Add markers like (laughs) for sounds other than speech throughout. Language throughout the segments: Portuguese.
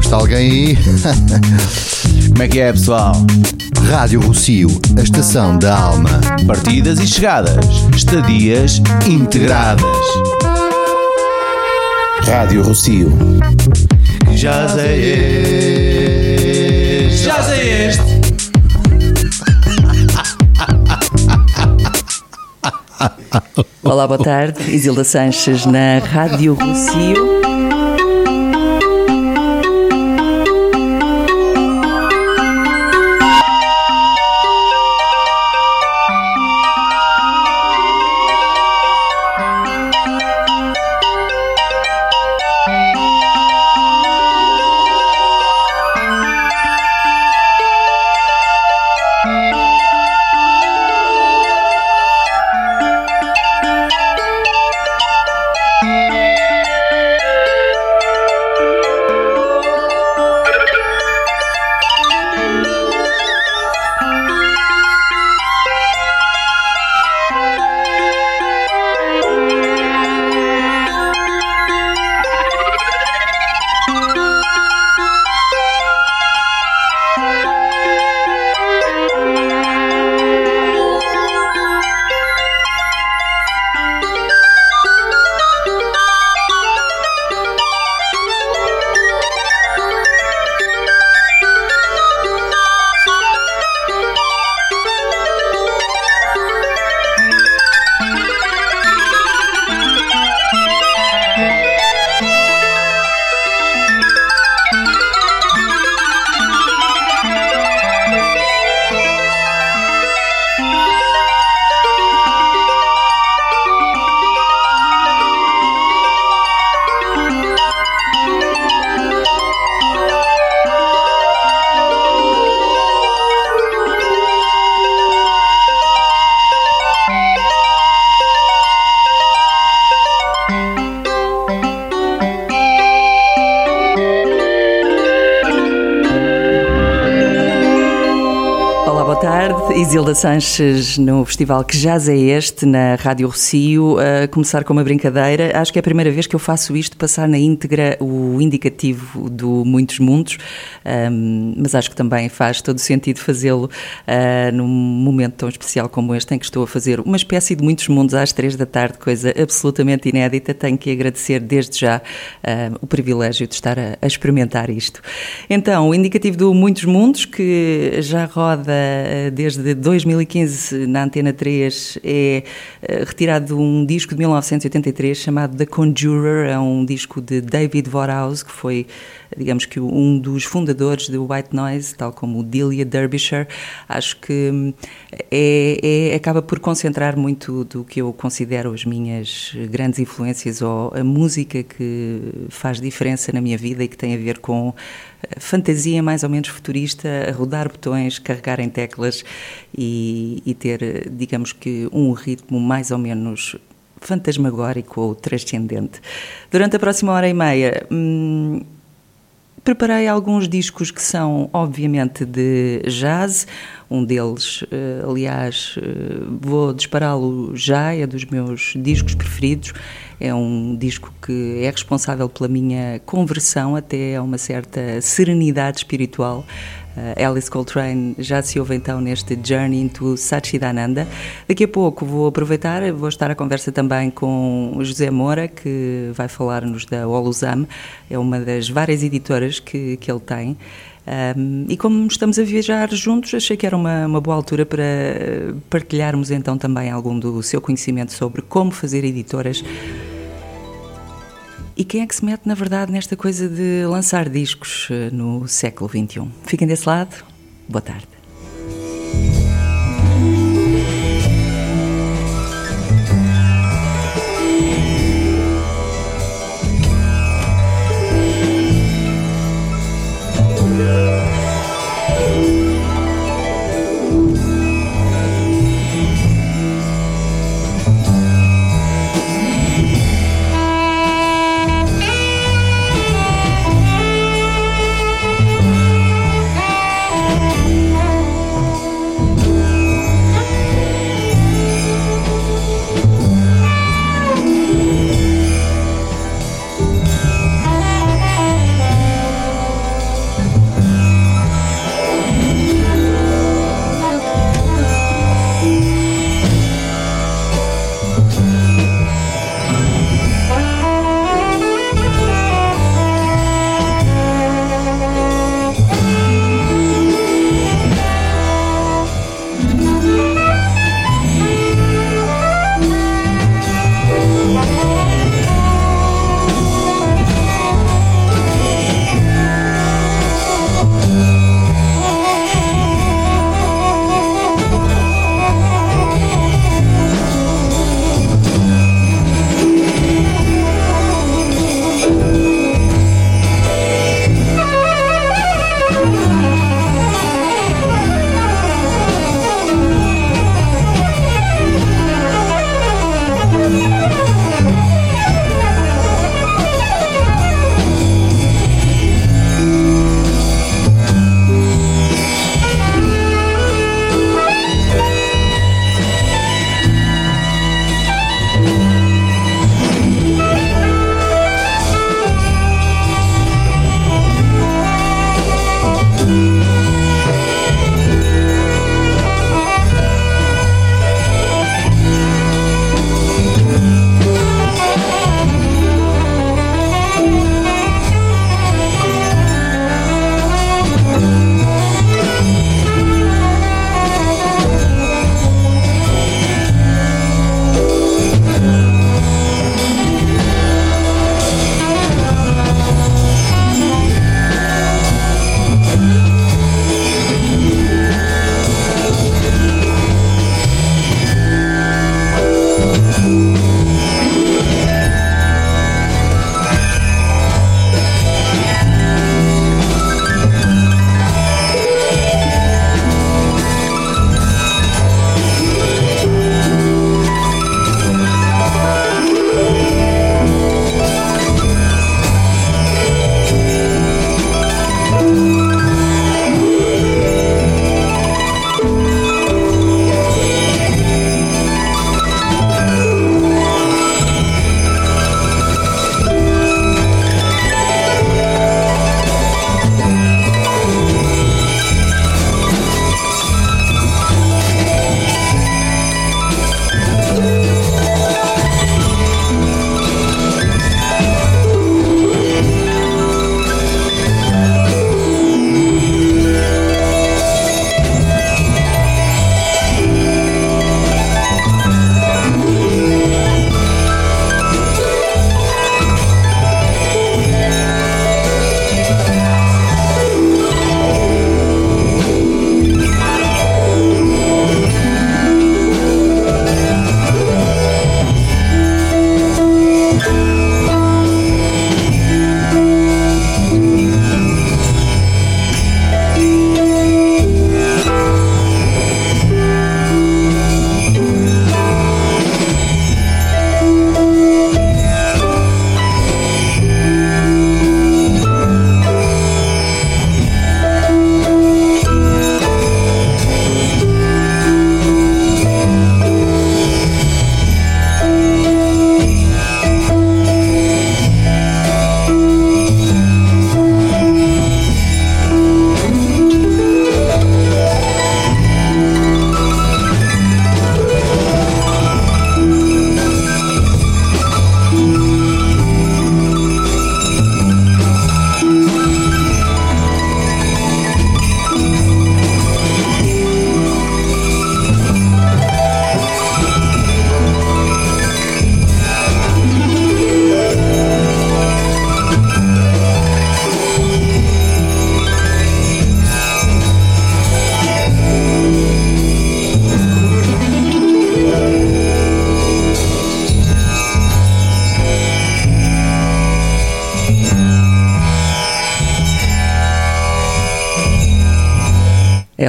Está alguém aí? (laughs) Como é que é, pessoal? Rádio Rocio, a estação da alma. Partidas e chegadas, estadias integradas. Rádio Rocio. Já sei este. Já sei este. Olá, boa tarde. Isilda Sanches na Rádio Rocio. Isilda Sanches no festival Que Jazz é Este, na Rádio Rocio, a começar com uma brincadeira. Acho que é a primeira vez que eu faço isto, passar na íntegra o indicativo do Muitos Mundos, um, mas acho que também faz todo sentido fazê-lo uh, num momento tão especial como este, em que estou a fazer uma espécie de Muitos Mundos às três da tarde, coisa absolutamente inédita. Tenho que agradecer desde já uh, o privilégio de estar a, a experimentar isto. Então, o indicativo do Muitos Mundos, que já roda uh, desde 2015 na Antena 3 é eh, retirado um disco de 1983 chamado The Conjurer, é um disco de David Vorhaus, que foi, digamos que um dos fundadores do White Noise, tal como o Delia Derbyshire. Acho que hum, é, é, acaba por concentrar muito do que eu considero as minhas grandes influências ou a música que faz diferença na minha vida e que tem a ver com fantasia mais ou menos futurista, rodar botões, carregar em teclas e, e ter, digamos que, um ritmo mais ou menos fantasmagórico ou transcendente. Durante a próxima hora e meia, hum, preparei alguns discos que são, obviamente, de jazz. Um deles, eh, aliás, eh, vou dispará-lo já, é dos meus discos preferidos. É um disco que é responsável pela minha conversão até a uma certa serenidade espiritual. Uh, Alice Coltrane já se ouve então neste Journey into Satchidananda. Daqui a pouco vou aproveitar, vou estar à conversa também com José Moura, que vai falar-nos da Olusam, é uma das várias editoras que, que ele tem. Um, e como estamos a viajar juntos, achei que era uma, uma boa altura para partilharmos então também algum do seu conhecimento sobre como fazer editoras. E quem é que se mete, na verdade, nesta coisa de lançar discos eh, no século XXI? Fiquem desse lado. Boa tarde.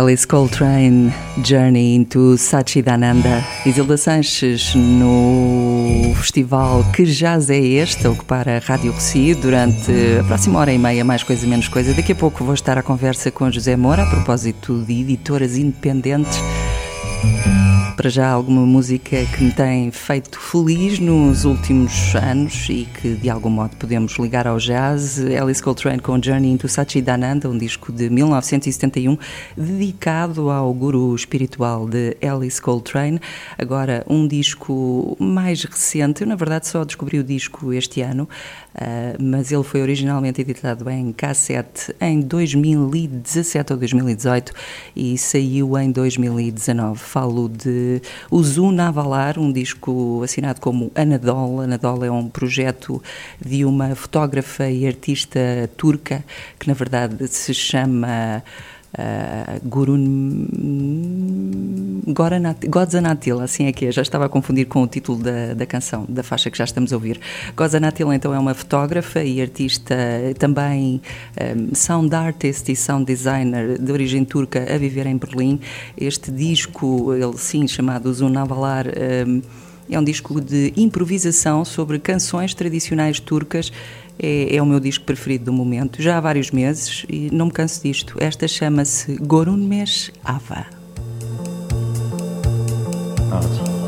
Alice Coltrane, Journey into Sachidananda. Isilda Sanches no festival Que Jazz é Este, ocupar a Rádio Reci durante a próxima hora e meia, mais coisa menos coisa. Daqui a pouco vou estar à conversa com José Moura a propósito de editoras independentes para já alguma música que me tem feito feliz nos últimos anos e que de algum modo podemos ligar ao jazz. Alice Coltrane com Journey into Sachidananda, um disco de 1971 dedicado ao guru espiritual de Alice Coltrane. Agora um disco mais recente, eu na verdade só descobri o disco este ano, Uh, mas ele foi originalmente editado em cassete em 2017 ou 2018 e saiu em 2019. Falo de Uzu Navalar, um disco assinado como Anadol. Anadol é um projeto de uma fotógrafa e artista turca que, na verdade, se chama uh, Gurun Godzanatil, assim é que é, já estava a confundir com o título da, da canção, da faixa que já estamos a ouvir. Godzanatil então é uma fotógrafa e artista, também um, sound artist e sound designer de origem turca a viver em Berlim. Este disco, ele sim, chamado Zunavalar, um, é um disco de improvisação sobre canções tradicionais turcas é, é, o meu disco preferido do momento, já há vários meses e não me canso disto. Esta chama-se Gorunmes Ava. Mardi.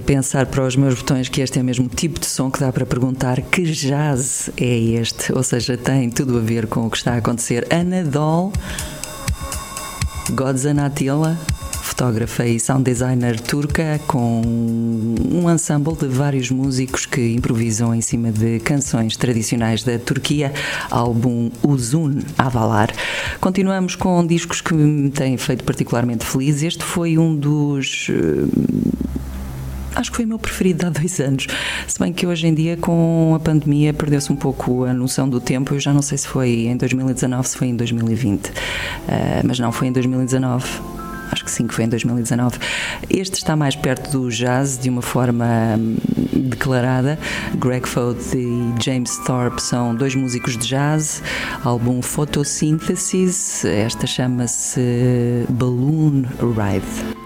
Pensar para os meus botões que este é mesmo o tipo de som que dá para perguntar que jazz é este, ou seja, tem tudo a ver com o que está a acontecer. Anadol, Godzan Attila, fotógrafa e sound designer turca, com um ensemble de vários músicos que improvisam em cima de canções tradicionais da Turquia, álbum Uzun Avalar. Continuamos com discos que me têm feito particularmente feliz. Este foi um dos eh, acho que foi o meu preferido há dois anos. Se bem que hoje em dia, com a pandemia, perdeu-se um pouco a noção do tempo. Eu já não sei se foi em 2019, se foi em 2020. Uh, eh, mas não, foi em 2019 acho que sim, que foi em 2019. Este está mais perto do jazz de uma forma hum, declarada. Greg Foad e James Thorpe são dois músicos de jazz. Álbum Photosynthesis, esta chama-se Balloon Ride.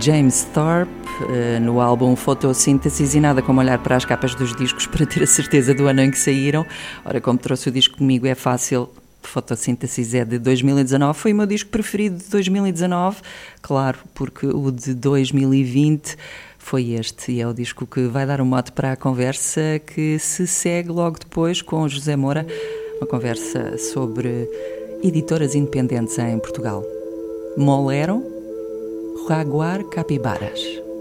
James Thorpe, uh, no álbum Fotossíntese e nada como olhar para as capas dos discos para ter a certeza do ano em que saíram. Ora, como trouxe o disco comigo, é fácil. Fotossíntese é de 2019, foi o meu disco preferido de 2019, claro, porque o de 2020 foi este e é o disco que vai dar um mote para a conversa que se segue logo depois com José Moura, uma conversa sobre editoras independentes em Portugal. Molero, Jaguar Capibaras.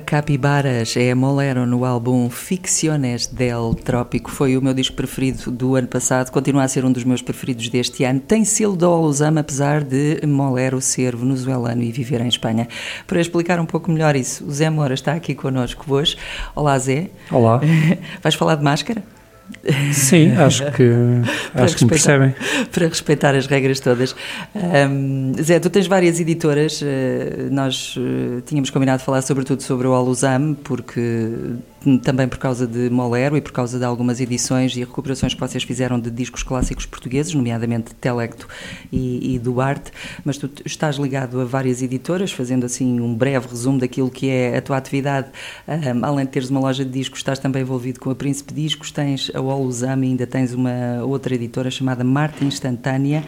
Cantar Capibaras é Molero no álbum Ficciones del Trópico. Foi o meu disco preferido do ano passado, continua a ser um dos meus preferidos deste ano. Tem selo da Olusama, apesar de Molero ser venezuelano e viver em Espanha. Para explicar um pouco melhor isso, o Zé Moura está aqui connosco hoje. Olá, Zé. Olá. (laughs) Vais falar de máscara? Sim, (laughs) acho que, acho que me percebem. Para respeitar as regras todas. Um, Zé, tu tens várias editoras, uh, nós uh, tínhamos combinado falar sobretudo sobre o Alusam, porque também por causa de Molero e por causa de algumas edições e recuperações que vocês fizeram de discos clássicos portugueses, nomeadamente Telecto e, e Duarte, mas tu estás ligado a várias editoras, fazendo assim um breve resumo daquilo que é a tua atividade, um, além de teres uma loja de discos, estás também envolvido com a Príncipe Discos, tens a Olusam e ainda tens uma outra editora chamada Marte Instantânea.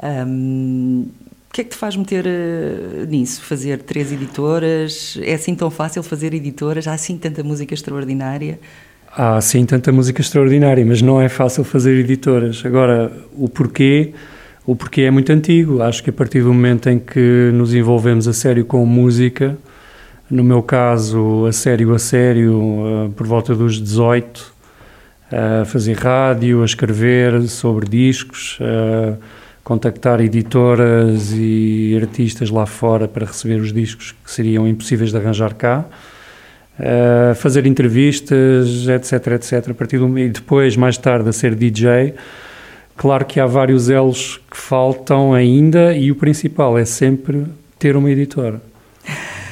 Um, o que é que te faz meter uh, nisso? Fazer três editoras? É assim tão fácil fazer editoras? Há assim tanta música extraordinária? Há sim tanta música extraordinária, mas não é fácil fazer editoras. Agora, o porquê, o porquê é muito antigo. Acho que a partir do momento em que nos envolvemos a sério com música, no meu caso, a sério a sério, uh, por volta dos 18, a fazer rádio, a escrever sobre discos, contactar editoras e artistas lá fora para receber os discos que seriam impossíveis de arranjar cá, uh, fazer entrevistas, etc, etc. A partir do, e depois, mais tarde, a ser DJ. Claro que há vários elos que faltam ainda e o principal é sempre ter uma editora.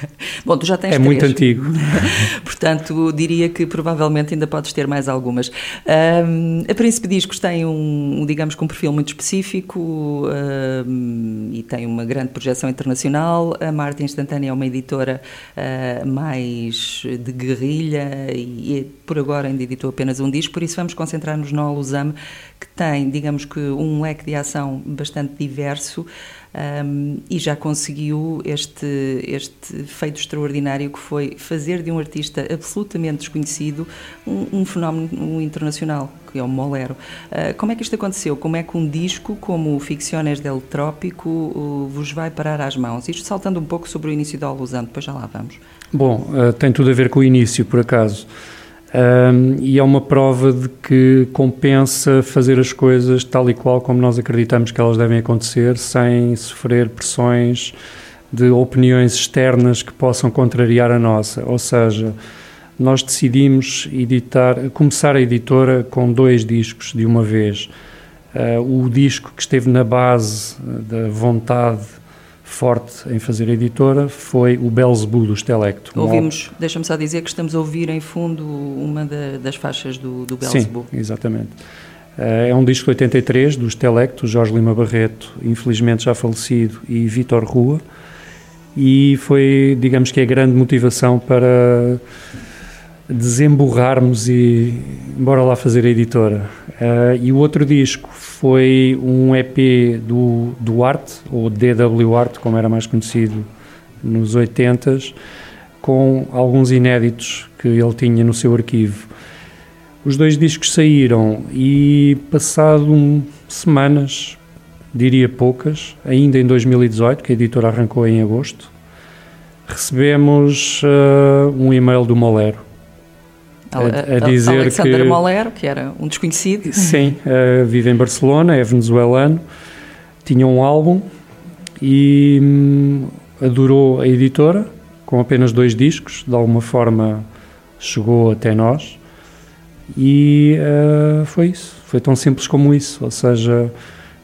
(laughs) Bom, tu já tens É três. muito antigo. (laughs) Portanto, diria que provavelmente ainda podes ter mais algumas. Um, a Príncipe Discos tem um, digamos, com um perfil muito específico um, e tem uma grande projeção internacional. A Marte Instantânea é uma editora uh, mais de guerrilha e, e, por agora ainda editou apenas um disco, por isso vamos concentrar-nos no Alusam, que tem, digamos que, um leque de ação bastante diverso um, e já conseguiu este, este feito extraordinário que foi fazer de um artista absolutamente desconhecido um, um fenómeno internacional, que é o Molero. Uh, como é que isto aconteceu? Como é que um disco como Ficciones del Trópico vos vai parar às mãos? Isto saltando um pouco sobre o início da Alusão, depois já lá vamos. Bom, uh, tem tudo a ver com o início, por acaso. Um, e é uma prova de que compensa fazer as coisas tal e qual como nós acreditamos que elas devem acontecer, sem sofrer pressões de opiniões externas que possam contrariar a nossa. Ou seja, nós decidimos editar, começar a editora com dois discos de uma vez. Uh, o disco que esteve na base da vontade forte em fazer editora foi o Belzebu dos Telecto. Ouvimos, deixa-me só dizer que estamos a ouvir em fundo uma da, das faixas do, do Belzebu. Sim, exatamente. É um disco de 83 dos Telecto, Jorge Lima Barreto, infelizmente já falecido, e Vítor Rua, e foi, digamos que, a grande motivação para desemburrarmos e embora lá fazer a editora. Uh, e o outro disco foi um EP do, Art, ou DW Art, como era mais conhecido nos 80s, com alguns inéditos que ele tinha no seu arquivo. Os dois discos saíram e, passado um, semanas, diria poucas, ainda em 2018, que a editora arrancou em agosto, recebemos uh, um e-mail do Molero a, a dizer Alexander que, Molero, que era um desconhecido. Sim, uh, vive em Barcelona, é venezuelano, tinha um álbum e hum, adorou a editora, com apenas dois discos, de alguma forma chegou até nós. E uh, foi isso, foi tão simples como isso, ou seja,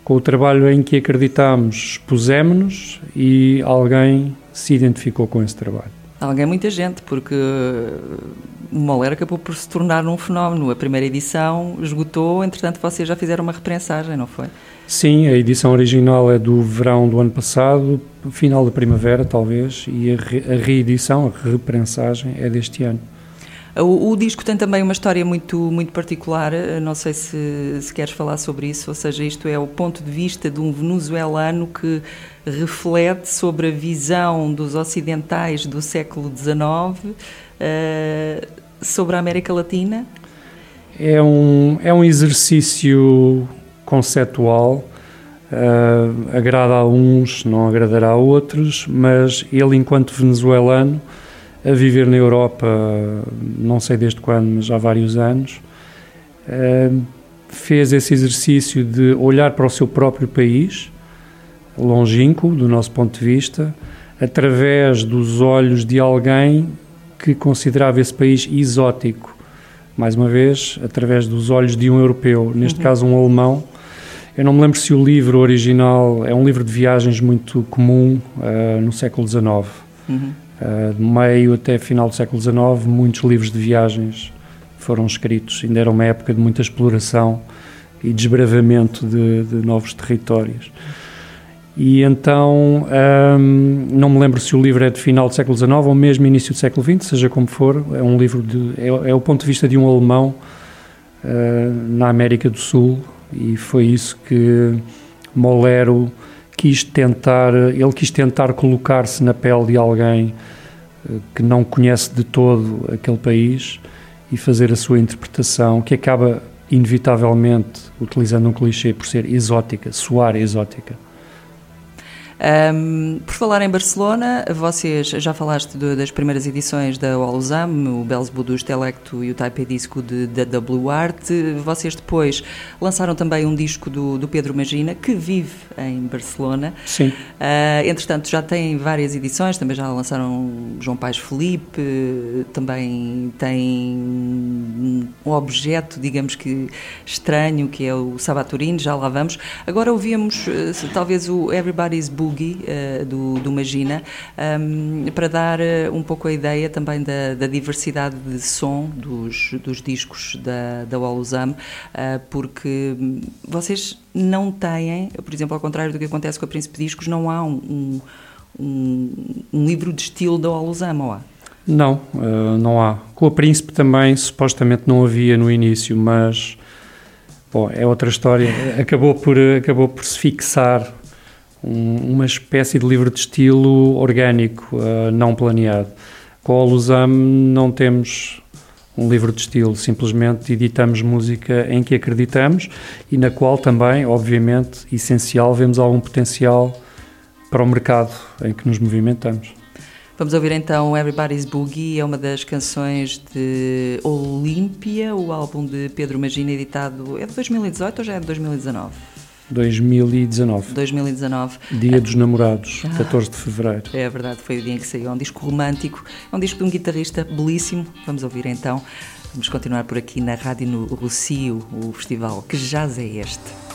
com o trabalho em que acreditámos, pusemos-nos e alguém se identificou com esse trabalho. Alguém, muita gente, porque o Moller acabou por se tornar um fenómeno. A primeira edição esgotou, entretanto vocês já fizeram uma reprensagem, não foi? Sim, a edição original é do verão do ano passado, final da primavera talvez, e a, re a reedição, a reprensagem é deste ano. O, o, disco tem também uma história muito, muito particular, não sei se, se queres falar sobre isso, ou seja, isto é o ponto de vista de um venezuelano que reflete sobre a visão dos ocidentais do século XIX uh, sobre a América Latina? É um, é um exercício conceptual, uh, agrada a uns, não agradará a outros, mas ele, enquanto venezuelano, a viver na Europa, não sei desde quando, mas há vários anos, fez esse exercício de olhar para o seu próprio país, longínquo do nosso ponto de vista, através dos olhos de alguém que considerava esse país exótico. Mais uma vez, através dos olhos de um europeu, neste uhum. caso um alemão. Eu não me lembro se o livro original é um livro de viagens muito comum uh, no século XIX. Uhum. Uh, de meio até final do século XIX, muitos livros de viagens foram escritos. Ainda era uma época de muita exploração e desbravamento de, de novos territórios. E então, hum, não me lembro se o livro é de final do século XIX ou mesmo início do século XX, seja como for, é um livro de. é, é o ponto de vista de um alemão uh, na América do Sul e foi isso que Molero quis tentar, ele quis tentar colocar-se na pele de alguém uh, que não conhece de todo aquele país e fazer a sua interpretação, que acaba inevitavelmente, utilizando um clichê, por ser exótica, soar exótica. Um, por falar em Barcelona, vocês já falaste de, das primeiras edições da Olusam, o Belzebu do Estelecto e o Taipei Disco de, da W Art. Vocês depois lançaram também um disco do, do Pedro Magina, que vive em Barcelona. Sim. Uh, entretanto, já tem várias edições, também já lançaram João Pais Felipe, também tem um objeto, digamos que estranho, que é o Sabaturino, já lá vamos. Agora ouvíamos uh, talvez o Everybody's Book Boogie uh, do, do Magina, um, para dar uh, um pouco a ideia também da, da, diversidade de som dos, dos discos da, da Oluzam, uh, porque vocês não têm, por exemplo, ao contrário do que acontece com a Príncipe Discos, não há um, um, um livro de estilo da Oluzam, ou há? Não, não há. Com a Príncipe também, supostamente não havia no início, mas bom, é outra história. Acabou por, acabou por se fixar um, uma espécie de livro de estilo orgânico, uh, não planeado. Com a Lusam não temos um livro de estilo, simplesmente editamos música em que acreditamos e na qual também, obviamente, essencial, vemos algum potencial para o mercado em que nos movimentamos. Vamos ouvir então Everybody's Boogie, é uma das canções de Olímpia, o álbum de Pedro Magina, editado é de 2018 ou já é de 2019? 2019. 2019. Dia dos Namorados, ah, 14 de fevereiro. É verdade, foi o dia em que saiu. É um disco romântico, é um disco de um guitarrista belíssimo. Vamos ouvir então. Vamos continuar por aqui na Rádio no Rocio, o festival Que Jazz é este?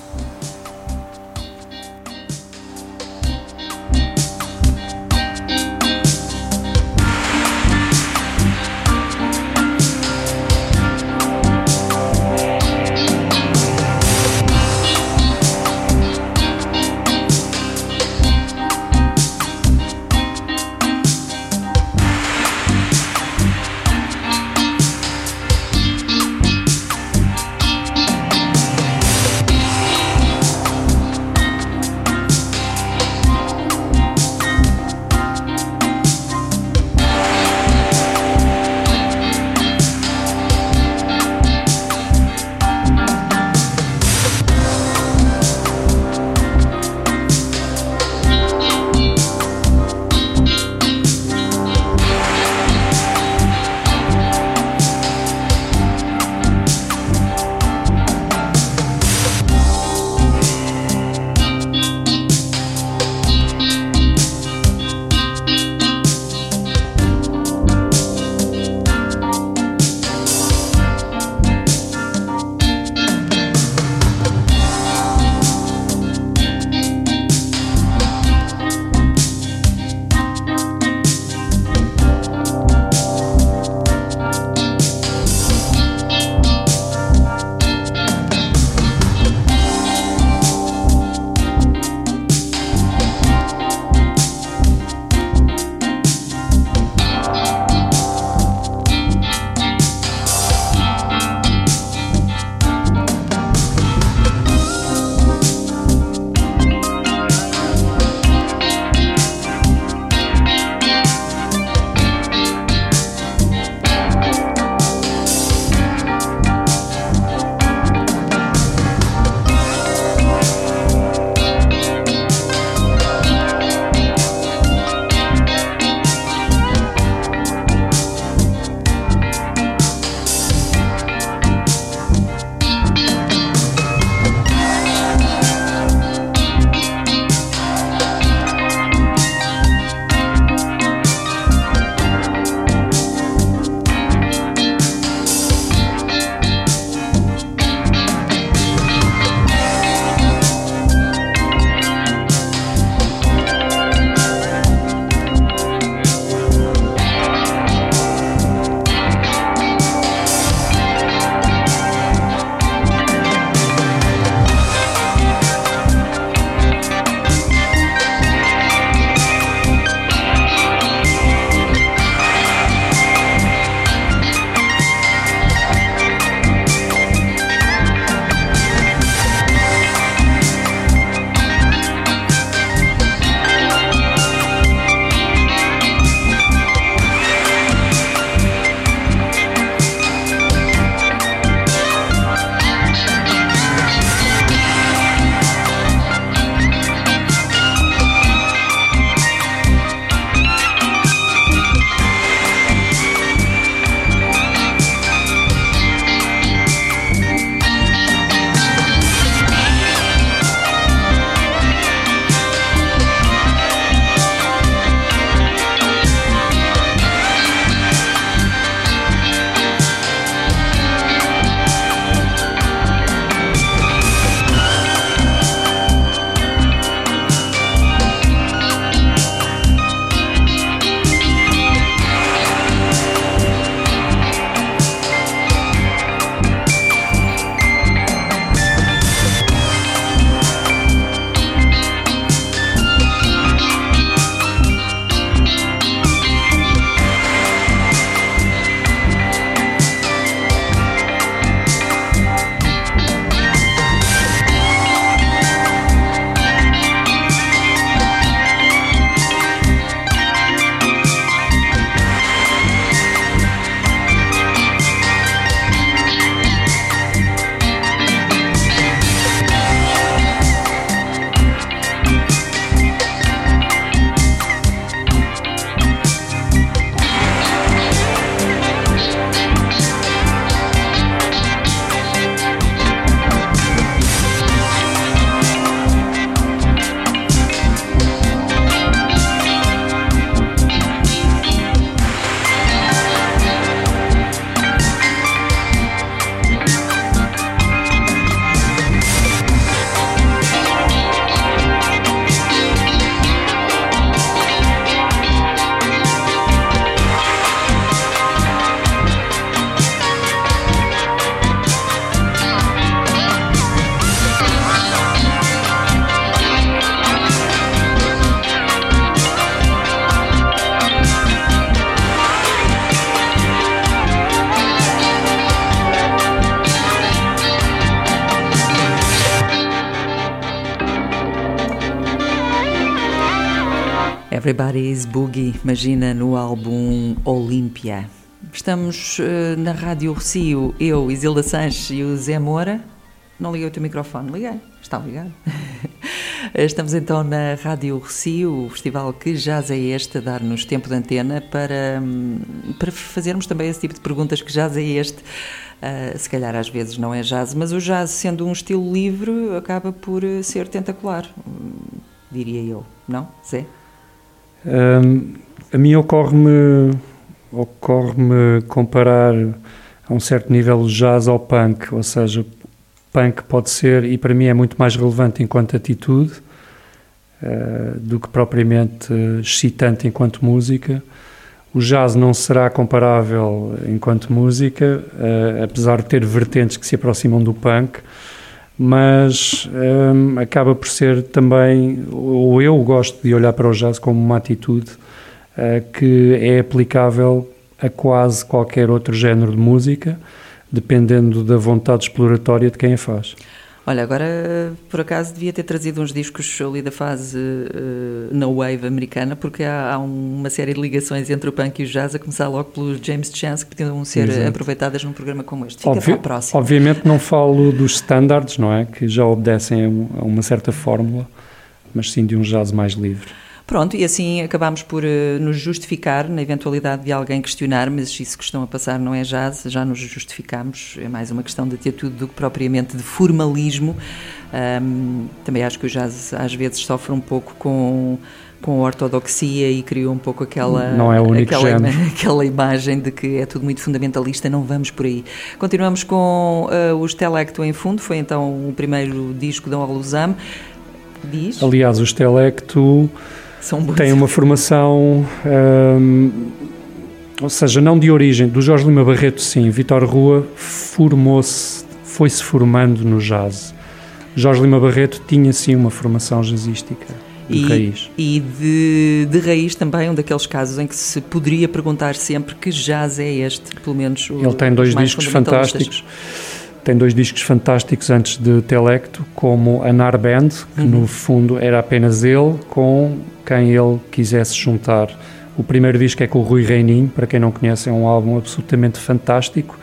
Everybody's Boogie, imagina no álbum Olímpia. Estamos uh, na Rádio Rocio, eu, Isilda Sanches e o Zé Moura. Não liguei o teu microfone, liguei, está ligado. (laughs) Estamos então na Rádio Rocio, o festival que jazz é este, a dar-nos tempo de antena para, hum, para fazermos também esse tipo de perguntas que jazz é este. Uh, se calhar às vezes não é jazz, mas o jazz, sendo um estilo livre, acaba por eh, ser tentacular, hum, diria eu, não, Zé? Um, a mim ocorre-me ocorre-me comparar a um certo nível o jazz ao punk, ou seja, punk pode ser, e para mim é muito mais relevante enquanto atitude uh, do que propriamente excitante enquanto música. O jazz não será comparável enquanto música, uh, apesar de ter vertentes que se aproximam do punk, mas um, acaba por ser também, ou eu gosto de olhar para o jazz como uma atitude uh, que é aplicável a quase qualquer outro género de música, dependendo da vontade exploratória de quem a faz. Olha, agora por acaso devia ter trazido uns discos ali da fase uh, na wave americana, porque há, há, uma série de ligações entre o punk e o jazz, a começar logo pelos James Chance, que podiam ser Exato. aproveitadas num programa como este. Fica Obvi próxima. Obviamente não falo dos standards, não é? Que já obedecem a uma certa fórmula, mas sim de um jazz mais livre. Pronto, e assim acabamos por uh, nos justificar na eventualidade de alguém questionar, mas isso que estão a passar não é jazz, já nos justificamos, é mais uma questão de atitude do que propriamente de formalismo. Um, também acho que o jazz às vezes sofre um pouco com com ortodoxia e criou um pouco aquela não é o único aquela, (laughs) aquela imagem de que é tudo muito fundamentalista, não vamos por aí. Continuamos com uh, os Telecto em fundo, foi então o primeiro disco da Olusam. Diz? Aliás, os Telecto são Tem uma formação, hum, ou seja, não de origem, do Jorge Lima Barreto, sim. Vitor Rua formou-se, foi-se formando no jazz. Jorge Lima Barreto tinha, sim, uma formação jazzística. De e, raiz. E de, de raiz também, um daqueles casos em que se poderia perguntar sempre que jazz é este, pelo menos Ele tem dois discos fantásticos tem dois discos fantásticos antes de Telecto, como a Nar Band, que uhum. no fundo era apenas ele com quem ele quisesse juntar. O primeiro disco é com o Rui Reininho, para quem não conhece, é um álbum absolutamente fantástico.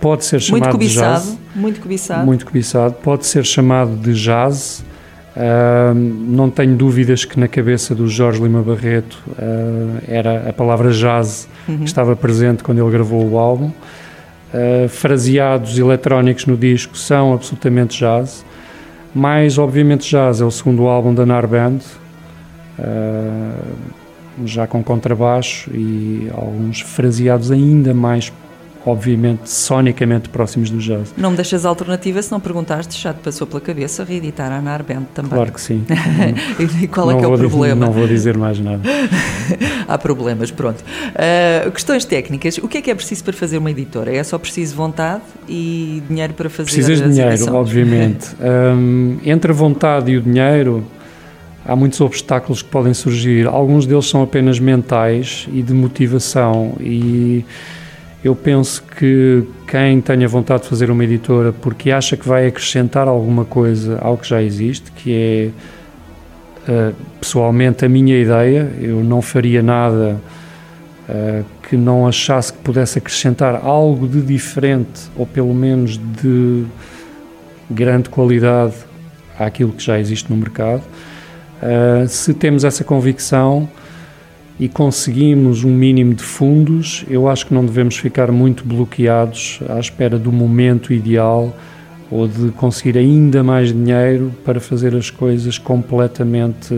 Pode ser chamado muito cobiçado, de jazz. Muito cobiçado. Muito cobiçado. Pode ser chamado de jazz. Uh, não tenho dúvidas que na cabeça do Jorge Lima Barreto uh, era a palavra jazz uhum. que estava presente quando ele gravou o álbum. Uh, fraseados eletrónicos no disco são absolutamente jazz. Mais, obviamente, jazz é o segundo álbum da Narband, uh, já com contrabaixo e alguns fraseados ainda mais obviamente sonicamente próximos do jazz. Não me deixas alternativa se não perguntaste, já te passou pela cabeça reeditar a Narband também. Claro que sim. (laughs) e qual é que é o problema? Dizer, não vou dizer mais nada. (laughs) Há problemas, pronto. Uh, questões técnicas, o que é que é preciso para fazer uma editora? É só preciso vontade e dinheiro para fazer Precisas de dinheiro, edições. obviamente. (laughs) um, entre a vontade e o dinheiro há muitos obstáculos que podem surgir. Alguns deles são apenas mentais e de motivação. E eu penso que quem tenha vontade de fazer uma editora porque acha que vai acrescentar alguma coisa ao que já existe, que é uh, pessoalmente a minha ideia, eu não faria nada uh, que não achasse que pudesse acrescentar algo de diferente ou pelo menos de grande qualidade àquilo que já existe no mercado. Uh, se temos essa convicção e conseguimos um mínimo de fundos, eu acho que não devemos ficar muito bloqueados à espera do momento ideal ou de conseguir ainda mais dinheiro para fazer as coisas completamente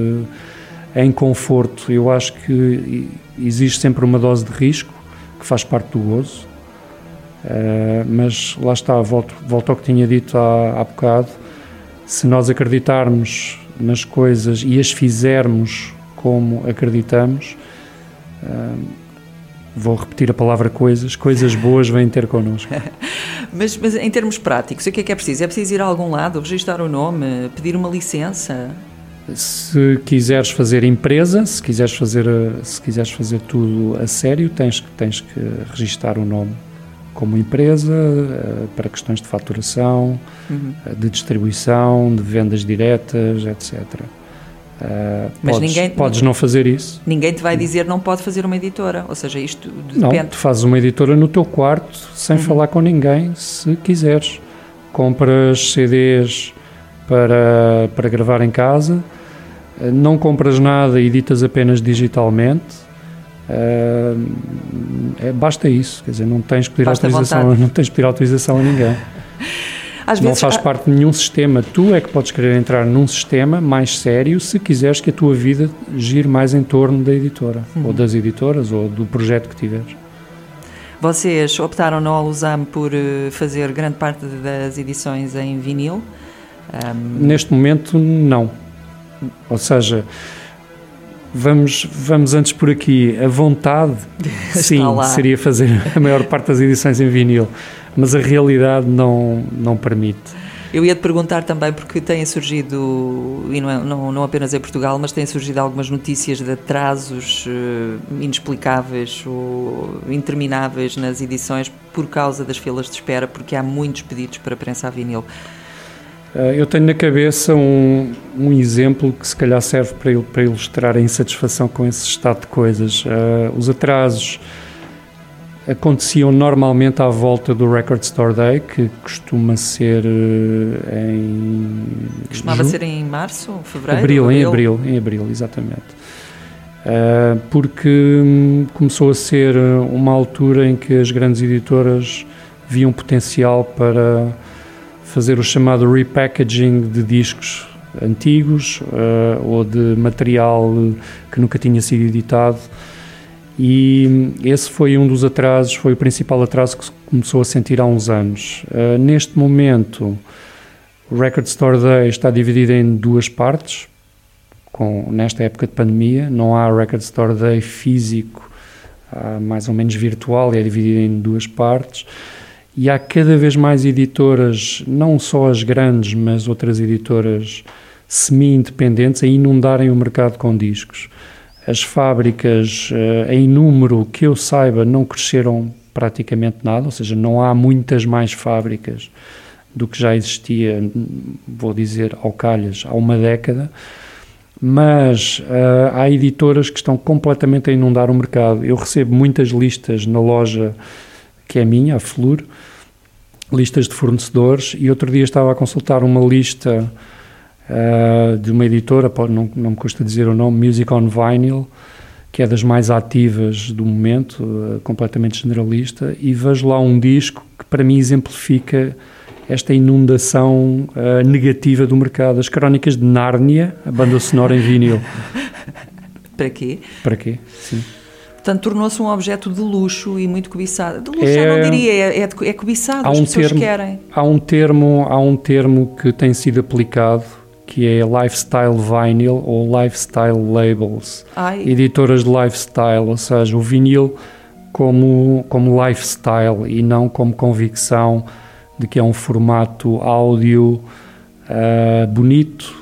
em conforto. Eu acho que existe sempre uma dose de risco que faz parte do gozo, uh, mas lá está, volto, volto ao que tinha dito há, há bocado. Se nós acreditarmos nas coisas e as fizermos como acreditamos, uh, vou repetir a palavra coisas, coisas boas vêm ter connosco. (laughs) mas, mas em termos práticos, o que é que é preciso? É preciso ir a algum lado, registrar o nome, pedir uma licença? Se quiseres fazer empresa, se quiseres fazer, se quiseres fazer tudo a sério, tens, tens que registar o nome como empresa uh, para questões de faturação, uhum. uh, de distribuição, de vendas diretas, etc. Uh, Mas podes, ninguém- podes não fazer isso. Ninguém te vai dizer não pode fazer uma editora, ou seja, isto Não, depende. tu fazes uma editora no teu quarto, sem Uhum. falar com ninguém, se quiseres. Compras CDs para, para gravar em casa, eh, não compras nada, editas apenas digitalmente. Eh, é, basta isso, quer dizer, não tens que pedir Basta autorização, vontade. (laughs) não tens que pedir autorização a ninguém. (laughs) Às não vezes faz ah, parte de nenhum sistema. Tu é que podes querer entrar num sistema mais sério se quiseres que a tua vida gire mais em torno da editora, Uhum. ou das editoras, ou do projeto que tiveres. Vocês optaram no Alusam por eh, fazer grande parte das edições em vinil. Ahm, Neste momento, não. Ou seja, vamos, vamos antes por aqui. A vontade, (laughs) sim, seria fazer a maior parte das edições em vinil, mas a realidade não, não permite. Eu ia te perguntar também, porque têm surgido, e não, é- não, não apenas em Portugal, mas têm surgido algumas notícias de atrasos eh, inexplicáveis ou intermináveis nas edições por causa das filas de espera, porque há muitos pedidos para prensa a vinil. Uh, Eu tenho na cabeça um, um exemplo que se calhar serve para, para ilustrar a insatisfação com esse estado de coisas. Uh, os atrasos aconteciam normalmente à volta do Record Store Day, que costuma ser uh, em. Costumava ju- ser em março, fevereiro? Abril, em abril, em abril, exatamente. Uh, porque hum, começou a ser uh, uma altura em que as grandes editoras viam potencial para fazer o chamado repackaging de discos antigos ou de material que nunca tinha sido editado. E esse foi um dos atrasos, foi o principal atraso que se começou a sentir há uns anos. Uh, neste momento, o Record Store Day está dividido em duas partes, com, nesta época de pandemia. Não há Record Store Day físico, mais ou menos virtual, e é dividido em duas partes. E há cada vez mais editoras, não só as grandes, mas outras editoras semi-independentes, a inundarem o mercado com discos. As fábricas, eh, em número que eu saiba, não cresceram praticamente nada, ou seja, não há muitas mais fábricas do que já existia, vou dizer, ao calhas, há uma década, mas eh, há editoras que estão completamente a inundar o mercado. Eu recebo muitas listas na loja que é minha, a Flur, listas de fornecedores, e outro dia estava a consultar uma lista eh, de uma editora, não, não me custa dizer o nome, Music on Vinyl, que é das mais ativas do momento, eh, completamente generalista, e vejo lá um disco que para mim exemplifica esta inundação eh, negativa do mercado. As Crónicas de Nárnia, a banda sonora em vinil. (laughs) Para quê? Para quê? Sim. Portanto, tornou-se um objeto de luxo e muito cobiçado. De luxo, É- eu não diria, é, é, é cobiçado, Há as um pessoas termo- querem. Há um termo, há um termo que tem sido aplicado que é lifestyle vinyl ou lifestyle labels. Ai, Editoras de lifestyle, ou seja, o vinil como, como lifestyle e não como convicção de que é um formato áudio ah, bonito.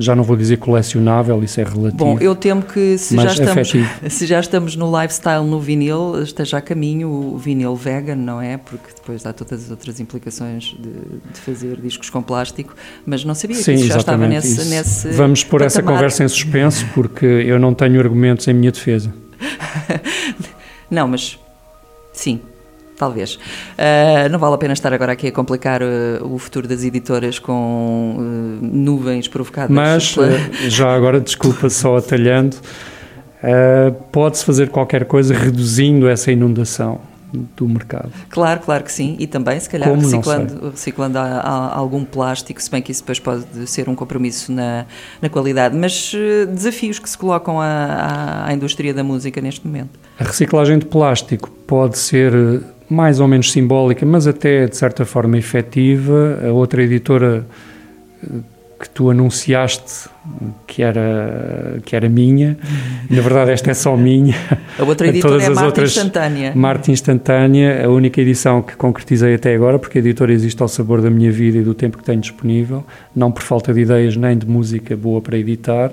Já não vou dizer colecionável, isso é relativo. Bom, eu temo que se já, estamos, (laughs) se já estamos no lifestyle no vinil, esteja a caminho o vinil vegan, não é? Porque depois há todas as outras implicações de, de fazer discos com plástico, mas não sabia Sim, que isso já estava nesse, isso. nesse Vamos pôr essa conversa em suspenso porque eu não tenho argumentos em minha defesa. (laughs) Não, mas sim, talvez. Ah, não vale a pena estar agora aqui a complicar ah, o futuro das editoras com ah, nuvens provocadas. Mas, (laughs) pela- já agora, desculpa, só atalhando, pode-se fazer qualquer coisa reduzindo essa inundação do mercado. Claro, claro que sim, e também se calhar Como? Reciclando, reciclando a- a- algum plástico, se bem que isso depois pode ser um compromisso na, na qualidade, mas desafios que se colocam à, indústria da música neste momento. A reciclagem de plástico pode ser mais ou menos simbólica, mas até de certa forma efetiva. A outra editora eh, que tu anunciaste que era, que era minha, na verdade esta é só minha. A outra (laughs) editora Todas é Marta outras- Instantânea. Marte Instantânea, a única edição que concretizei até agora, porque a editora existe ao sabor da minha vida e do tempo que tenho disponível, não por falta de ideias nem de música boa para editar.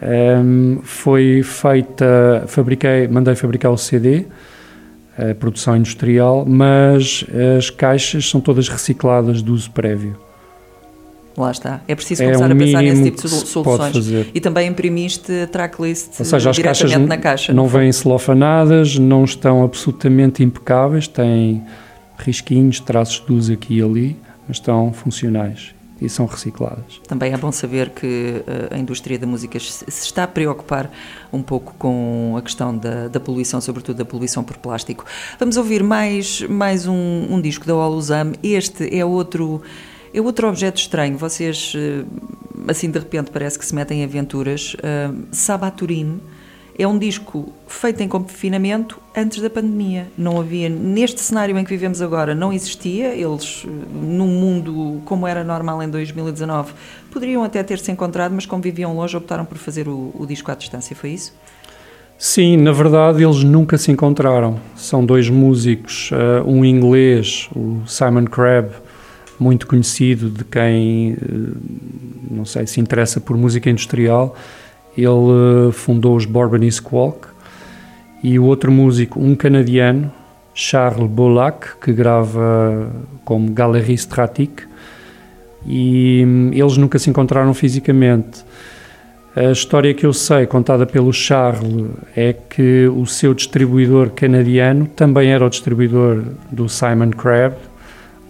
Ahm, foi feita, fabriquei, mandei fabricar o CD, a produção industrial, mas as caixas são todas recicladas de uso prévio. Lá está. É preciso É começar o a pensar nesse tipo de que se soluções. pode fazer. E também imprimiste tracklist Ou seja, diretamente na caixa. não vêm celofanadas, não estão absolutamente impecáveis, têm risquinhos, traços de luz aqui e ali, mas estão funcionais e são recicladas. Também é bom saber que eh, a indústria da música se está a preocupar um pouco com a questão da, da poluição, sobretudo da poluição por plástico. Vamos ouvir mais, mais um, um disco da Oluzam. Este é outro, é outro objeto estranho. Vocês, eh, assim de repente, parece que se metem em aventuras. Eh, Sabaturin é um disco feito em confinamento antes da pandemia. Não havia, neste cenário em que vivemos agora, não existia. Eles, eh, num mundo como era normal em 2019, poderiam até ter se encontrado, mas como viviam longe, optaram por fazer o, o disco à distância. Foi isso? Sim, na verdade eles nunca se encontraram. São dois músicos, eh, um inglês, o Simon Crabb, muito conhecido de quem, eh, não sei, se interessa por música industrial. Ele eh, fundou os Bourbon Squawk. E o outro músico, um canadiano, Charles Bolac, que grava como Galerie Stratique. E hum, eles nunca se encontraram fisicamente. A história que eu sei, contada pelo Charles, é que o seu distribuidor canadiano também era o distribuidor do Simon Crabb,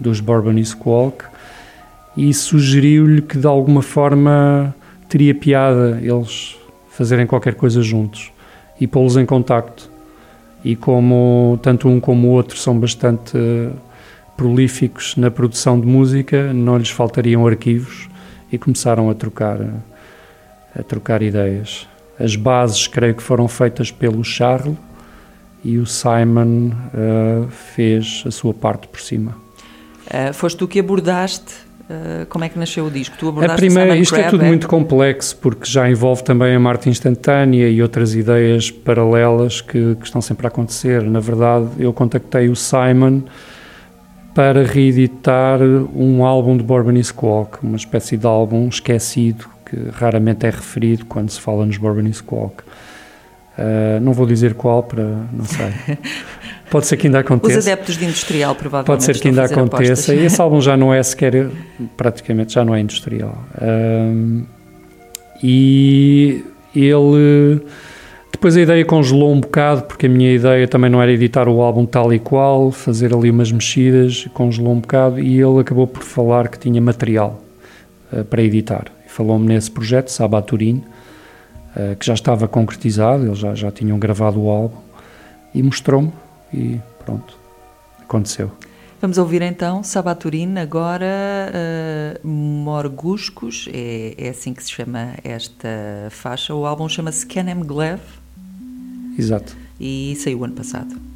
dos Bourbon Squawk, e sugeriu-lhe que de alguma forma teria piada eles fazerem qualquer coisa juntos e pô-los em contacto. E como tanto um como o outro são bastante eh, prolíficos na produção de música, não lhes faltariam arquivos e começaram a trocar eh, a trocar ideias. As bases, creio que foram feitas pelo Charles e o Simon eh, fez a sua parte por cima. Eh, foste tu que abordaste eh, como é que nasceu o disco? Tu abordaste A primeira, isto é Crabb, tudo muito complexo porque já envolve também a Marte instantânea e outras ideias paralelas que, que estão sempre a acontecer. Na verdade, eu contactei o Simon para reeditar um álbum de Bourbon Squawk, uma espécie de álbum esquecido que raramente é referido quando se fala nos Bourbon Squawk. Uh, não vou dizer qual para não sei. (laughs) Pode ser que ainda aconteça. Os adeptos de industrial provavelmente Pode ser que ainda aconteça. apostas. E esse (laughs) álbum já não é sequer, praticamente já não é industrial. Um, e ele. Depois a ideia congelou um bocado, porque a minha ideia também não era editar o álbum tal e qual, fazer ali umas mexidas, congelou um bocado e ele acabou por falar que tinha material uh, para editar. Falou-me nesse projeto, Sabaturin, uh, que já estava concretizado, eles já, já tinham gravado o álbum, e mostrou-me e pronto, aconteceu. Vamos ouvir então Sabaturina, agora uh, Morguscos, é, é assim que se chama esta faixa. O álbum chama-se Canem Glev Exato. e saiu ano passado.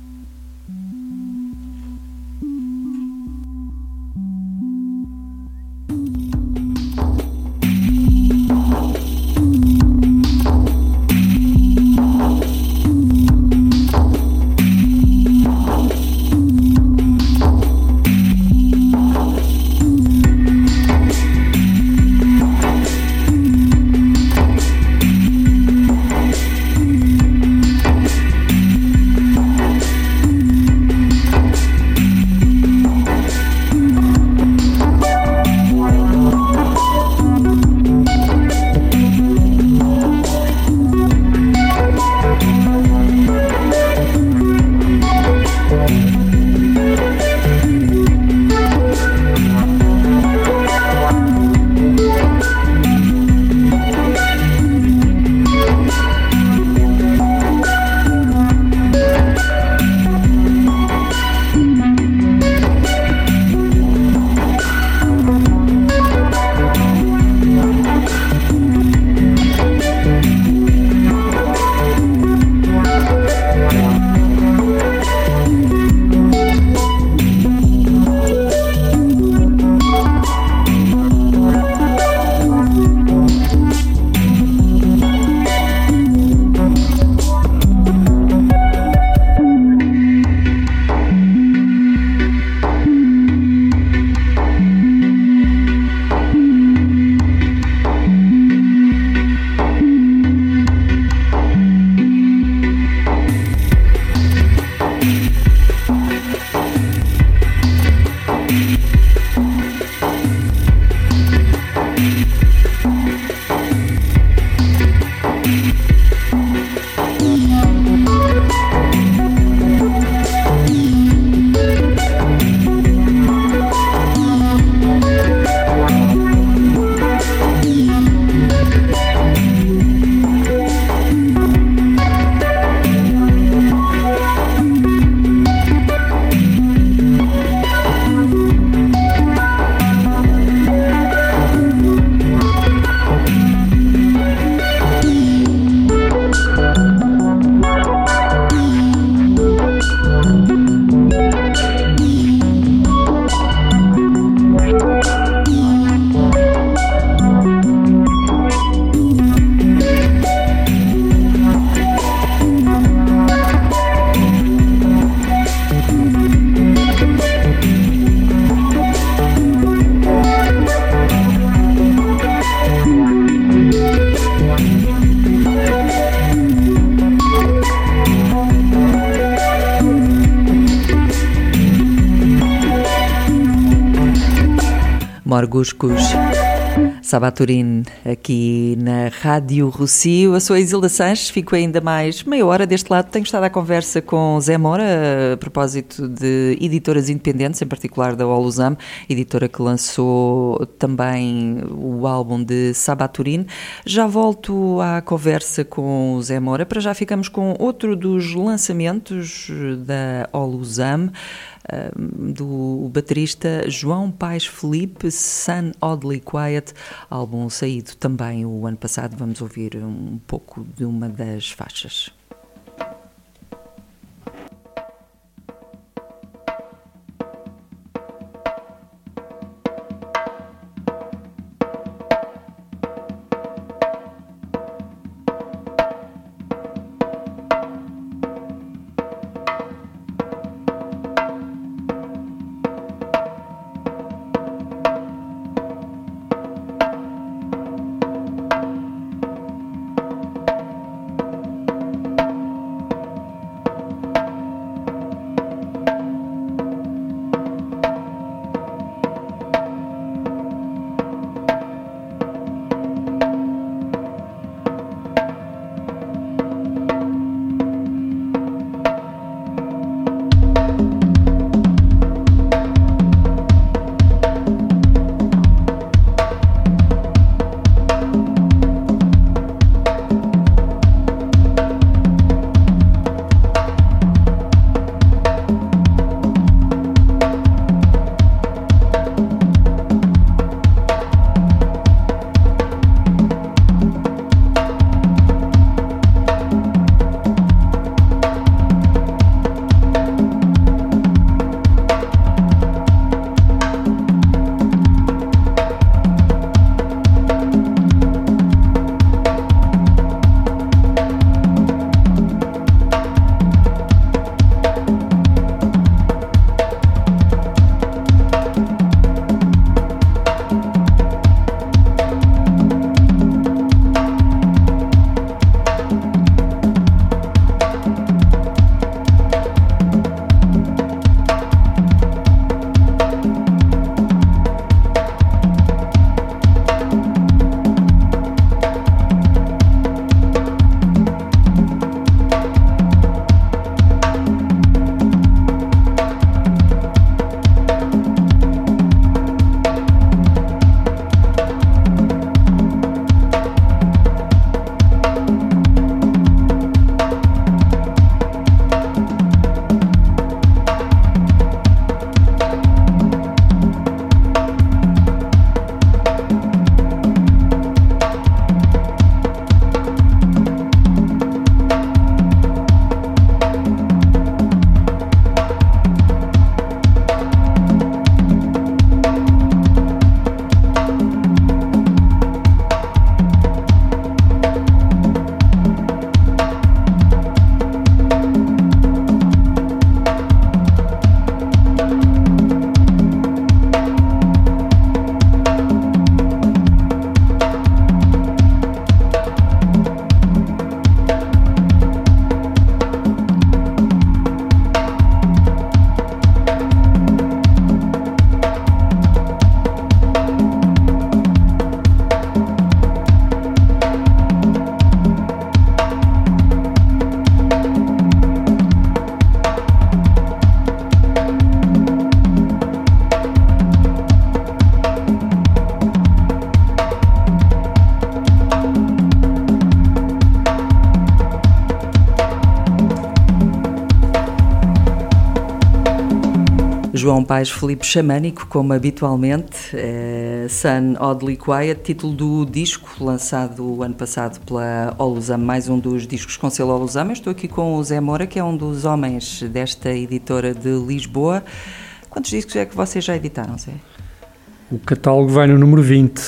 Sabaturin, aqui na Rádio Rocio. Eu sou a Isilda Sanches, fico ainda mais meia hora deste lado. Tenho estado à conversa com Zé Moura a propósito de editoras independentes, em particular da Olusam, editora que lançou também o álbum de Sabaturin. Já volto à conversa com Zé Moura. Para já ficamos com outro dos lançamentos da Olusam do baterista João Paes Felipe, Sun Oddly Quiet, álbum saído também o ano passado. Vamos ouvir um pouco de uma das faixas. João Pais Felipe Xamânico, como habitualmente, é Sun Oddly Quiet, título do disco lançado o ano passado pela Olusam, mais um dos discos com selo Olusam. Estou aqui com o Zé Moura, que é um dos homens desta editora de Lisboa. Quantos discos é que vocês já editaram, Zé? O catálogo vai no número 20,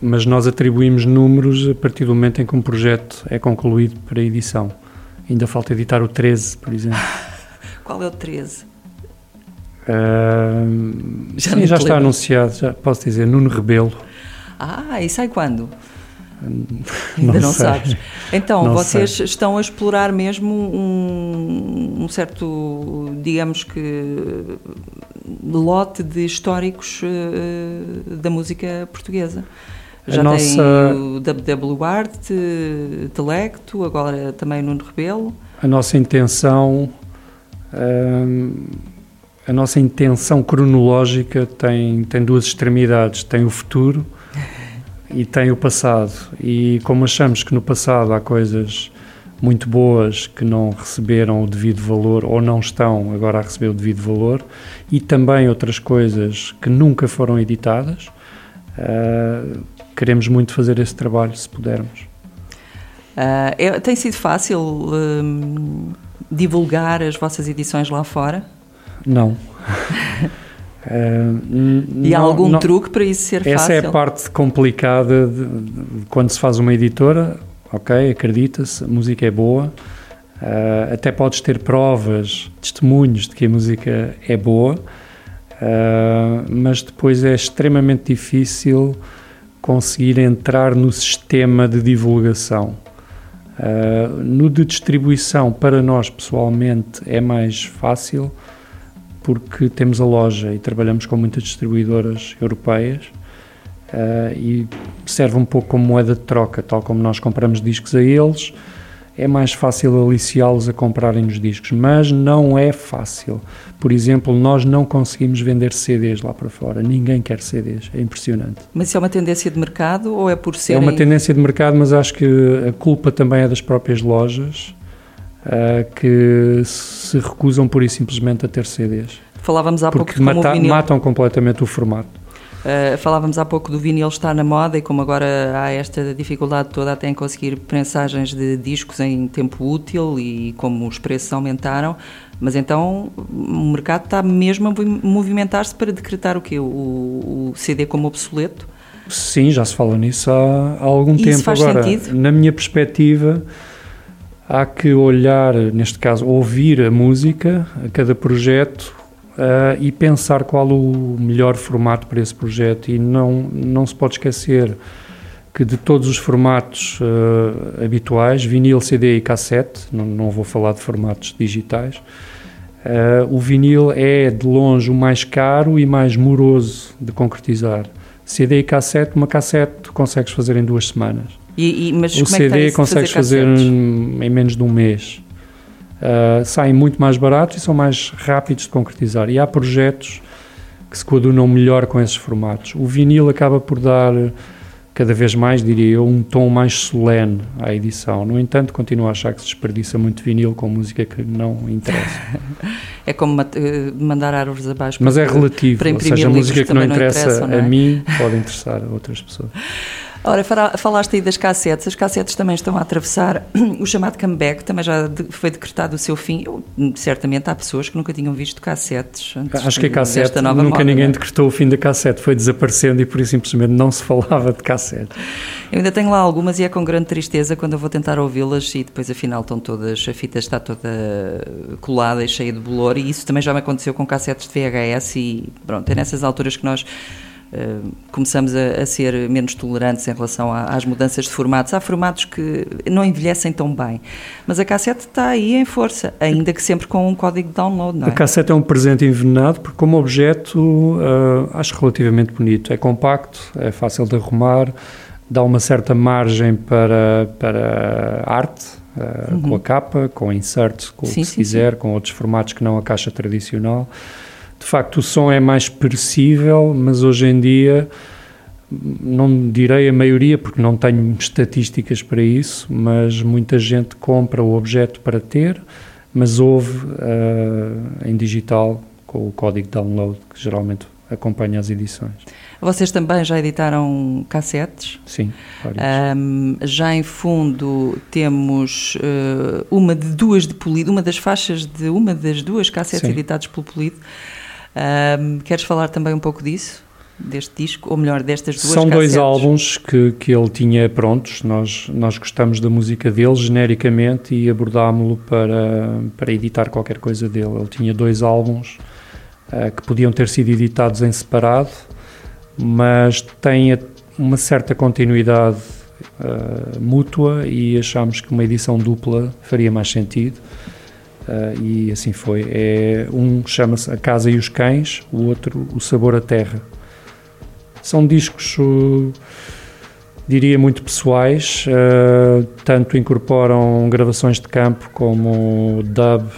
mas nós atribuímos números a partir do momento em que um projeto é concluído para edição. Ainda falta editar o 13, por exemplo. (laughs) Qual é o 13? Uh, já sim, já está anunciado, já posso dizer, Nuno Rebelo. Ah, e sai quando? (laughs) Ainda não, não sabes. Então, não vocês sei. estão a explorar mesmo um, um, certo, digamos que, lote de históricos uh, da música portuguesa. Já A tem nossa- o W.W. Art, Telecto, agora também Nuno Rebelo. A nossa intenção, hum, a nossa intenção cronológica tem, tem duas extremidades, tem o futuro (laughs) e tem o passado. E como achamos que no passado há coisas muito boas que não receberam o devido valor ou não estão agora a receber o devido valor e também outras coisas que nunca foram editadas, ah, queremos muito fazer esse trabalho se pudermos. Ah, é- tem sido fácil hum, divulgar as vossas edições lá fora? Não. N- (laughs) E há não- algum não- truque para isso ser Essa fácil? é a parte complicada de, de quando se faz uma editora. Ok, acredita-se, a música é boa. ah, até podes ter provas, testemunhos de que a música é boa, ah, mas depois é extremamente difícil conseguir entrar no sistema de divulgação. No de distribuição, para nós pessoalmente, é mais fácil porque temos a loja e trabalhamos com muitas distribuidoras europeias ah, e serve um pouco como moeda de troca, tal como nós compramos discos a eles, é mais fácil aliciá-los a comprarem os discos, mas não é fácil. Por exemplo, nós não conseguimos vender CDs lá para fora, ninguém quer CDs, é impressionante. Mas isso é uma tendência de mercado ou é por ser É uma tendência de mercado, mas acho que a culpa também é das próprias lojas ah, que se recusam pura e simplesmente a ter CDs. Falávamos há pouco Porque de como mata- o vinil, matam completamente o formato. uh, falávamos há pouco do vinil estar na moda e como agora há esta dificuldade toda até em conseguir prensagens de discos em tempo útil e como os preços aumentaram, mas então o mercado está mesmo a movi- movimentar-se para decretar o quê? O, o CD como obsoleto? Sim, já se fala nisso há, há algum Isso tempo. faz Agora, sentido? na minha perspectiva, há que olhar, neste caso, ouvir a música, a cada projeto ah, e pensar qual o melhor formato para esse projeto. E não, não se pode esquecer que de todos os formatos ah, habituais, vinil, CD e cassete, não, não vou falar de formatos digitais, ah, o vinil é de longe o mais caro e mais moroso de concretizar. CD e cassete, uma cassete consegues fazer em duas semanas. E, e- mas o como é que CD isso de consegues fazer cassetes? em, menos de um mês. Ah, saem muito mais baratos e são mais rápidos de concretizar. E há projetos que se coadunam melhor com esses formatos. O vinil acaba por dar, cada vez mais, diria eu, um tom mais solene à edição. No entanto, continuo a achar que se desperdiça muito vinil com música que não interessa. (laughs) É como eh, mandar árvores abaixo. Mas é para- relativo, para ou imprimir seja, a música que que não também não interessa não é? a mim pode interessar a outras pessoas. Ora, fala- falaste aí das cassetes. As cassetes também estão a atravessar (clears throat) o chamado comeback, também já foi decretado o seu fim. Eu, certamente há pessoas que nunca tinham visto cassetes. antes Acho que a cassete, nunca moda, ninguém não é? decretou o fim da cassete, foi desaparecendo e por isso simplesmente não se (laughs) falava de cassete. Eu ainda tenho lá algumas e é com grande tristeza quando eu vou tentar ouvi-las e depois afinal estão todas, a fita está toda colada e cheia de bolor e isso também já me aconteceu com cassetes de VHS e pronto, é nessas alturas que nós começamos a, a ser menos tolerantes em relação a- às mudanças de formatos. Há formatos que não envelhecem tão bem, mas a cassete está aí em força, ainda que sempre com um código de download, não A é? cassete é um presente envenenado porque como objeto ah, acho relativamente bonito. É compacto, é fácil de arrumar, dá uma certa margem para, para arte, ah, com a capa, com insert, com Uhum. Sim, o que se sim, quiser, com outros formatos que não a caixa tradicional. De facto, o som é mais perecível, mas hoje em dia, não direi a maioria, porque não tenho estatísticas para isso, mas muita gente compra o objeto para ter, mas ouve ah, em digital com o código download, que geralmente acompanha as edições. Vocês também já editaram cassetes? Sim. Ahm, já em fundo temos eh, uma de duas de Polido, uma das faixas de uma das duas cassetes Sim. editadas pelo Polido. Ahm, queres falar também um pouco disso? Deste disco, ou melhor, destas duas São dois cassetes? álbuns que, que ele tinha prontos, nós, nós gostamos da música dele genericamente e abordámo-lo para, para editar qualquer coisa dele. Ele tinha dois álbuns eh, que podiam ter sido editados em separado, mas têm a- uma certa continuidade eh, mútua e achámos que uma edição dupla faria mais sentido. Uh, e assim foi. É, um chama-se A Casa e os Cães, o outro O Sabor à Terra. São discos, uh, diria, muito pessoais, uh, tanto incorporam gravações de campo como dub,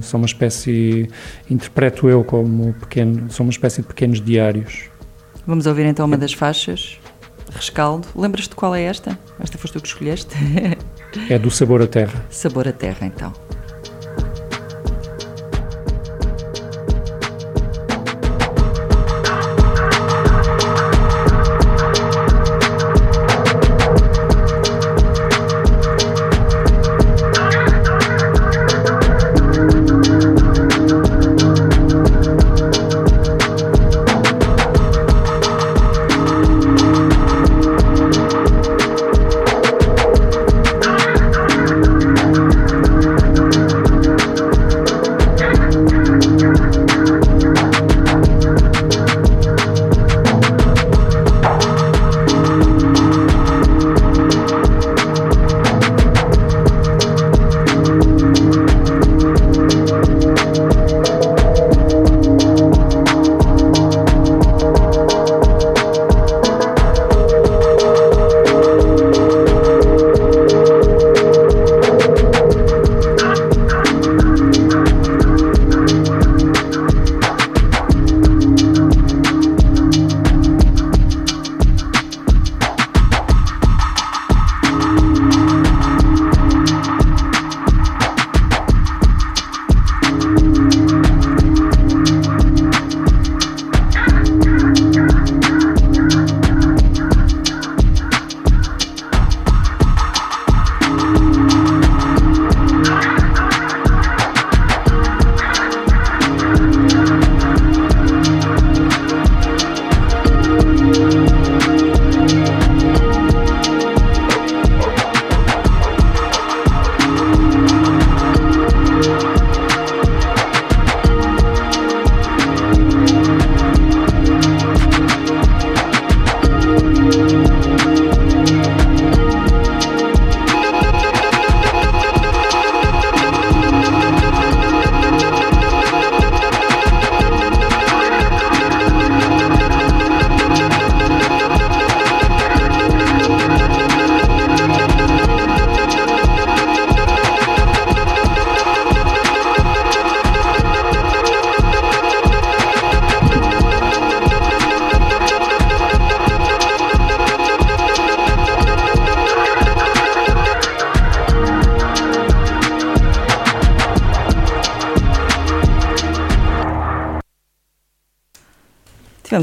são uma espécie, interpreto eu como pequeno, são uma espécie de pequenos diários. Vamos ouvir então uma das faixas, Rescaldo. Lembras-te qual é esta? Esta foste tu que escolheste? é do Sabor à Terra. Sabor à Terra, então.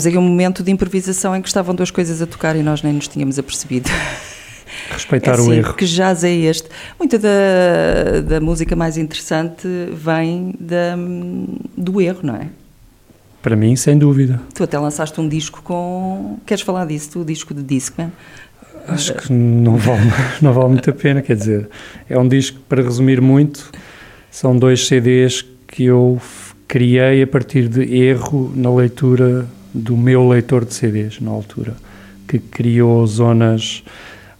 Tivemos aqui um momento de improvisação em que estavam duas coisas a tocar e nós nem nos tínhamos apercebido. (laughs) Respeitar é assim, o erro. Que jazz é este? Muita da, da música mais interessante vem da, do erro, não é? Para mim, sem dúvida. Tu até lançaste um disco com. Queres falar disso? O disco de Discman? Acho que não vale, (laughs) não vale muito a pena, quer dizer, é um disco, para resumir muito, são dois CDs que eu criei a partir de erro na leitura do meu leitor de CDs na altura, que criou zonas,